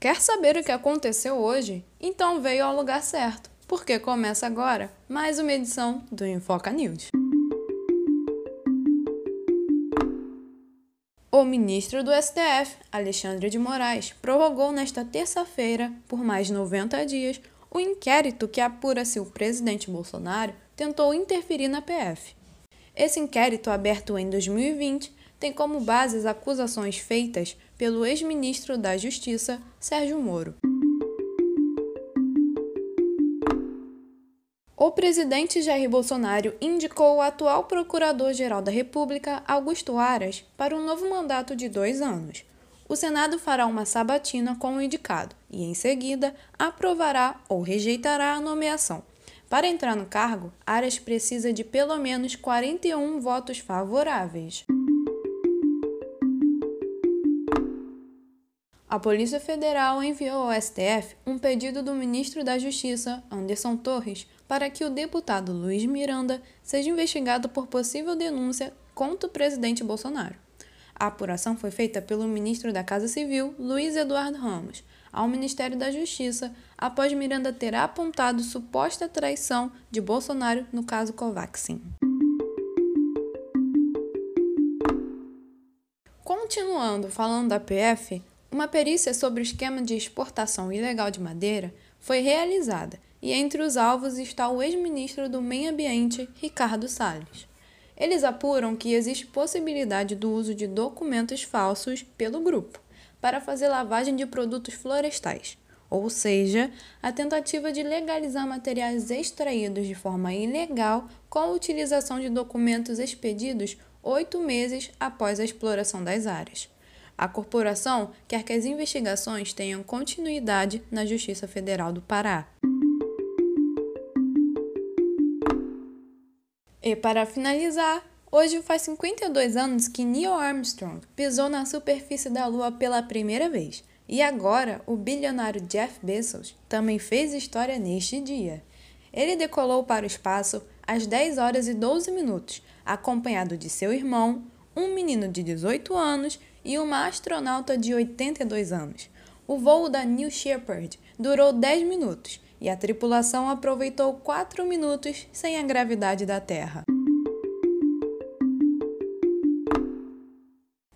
Quer saber o que aconteceu hoje? Então veio ao lugar certo, porque começa agora mais uma edição do Infoca News. O ministro do STF, Alexandre de Moraes, prorrogou nesta terça-feira, por mais 90 dias, o inquérito que apura se o presidente Bolsonaro tentou interferir na PF. Esse inquérito, aberto em 2020, tem como base as acusações feitas pelo ex-ministro da Justiça, Sérgio Moro. O presidente Jair Bolsonaro indicou o atual Procurador-Geral da República, Augusto Aras, para um novo mandato de dois anos. O Senado fará uma sabatina com o indicado e, em seguida, aprovará ou rejeitará a nomeação. Para entrar no cargo, Aras precisa de pelo menos 41 votos favoráveis. A Polícia Federal enviou ao STF um pedido do ministro da Justiça, Anderson Torres, para que o deputado Luiz Miranda seja investigado por possível denúncia contra o presidente Bolsonaro. A apuração foi feita pelo ministro da Casa Civil, Luiz Eduardo Ramos, ao Ministério da Justiça, após Miranda ter apontado suposta traição de Bolsonaro no caso Covaxin. Continuando falando da PF, uma perícia sobre o esquema de exportação ilegal de madeira foi realizada e entre os alvos está o ex-ministro do Meio Ambiente, Ricardo Salles. Eles apuram que existe possibilidade do uso de documentos falsos pelo grupo para fazer lavagem de produtos florestais, ou seja, a tentativa de legalizar materiais extraídos de forma ilegal com a utilização de documentos expedidos oito meses após a exploração das áreas. A corporação quer que as investigações tenham continuidade na Justiça Federal do Pará. E para finalizar, hoje faz 52 anos que Neil Armstrong pisou na superfície da Lua pela primeira vez. E agora, o bilionário Jeff Bezos também fez história neste dia. Ele decolou para o espaço às 10 horas e 12 minutos, acompanhado de seu irmão, um menino de 18 anos e uma astronauta de 82 anos. O voo da New Shepard durou 10 minutos e a tripulação aproveitou 4 minutos sem a gravidade da Terra.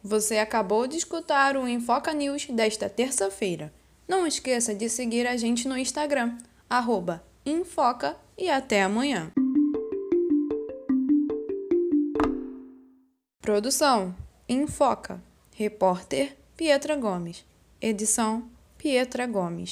Você acabou de escutar o Infoca News desta terça-feira. Não esqueça de seguir a gente no Instagram, arroba Infoca e até amanhã. Produção Infoca Repórter Pietra Gomes. Edição Pietra Gomes.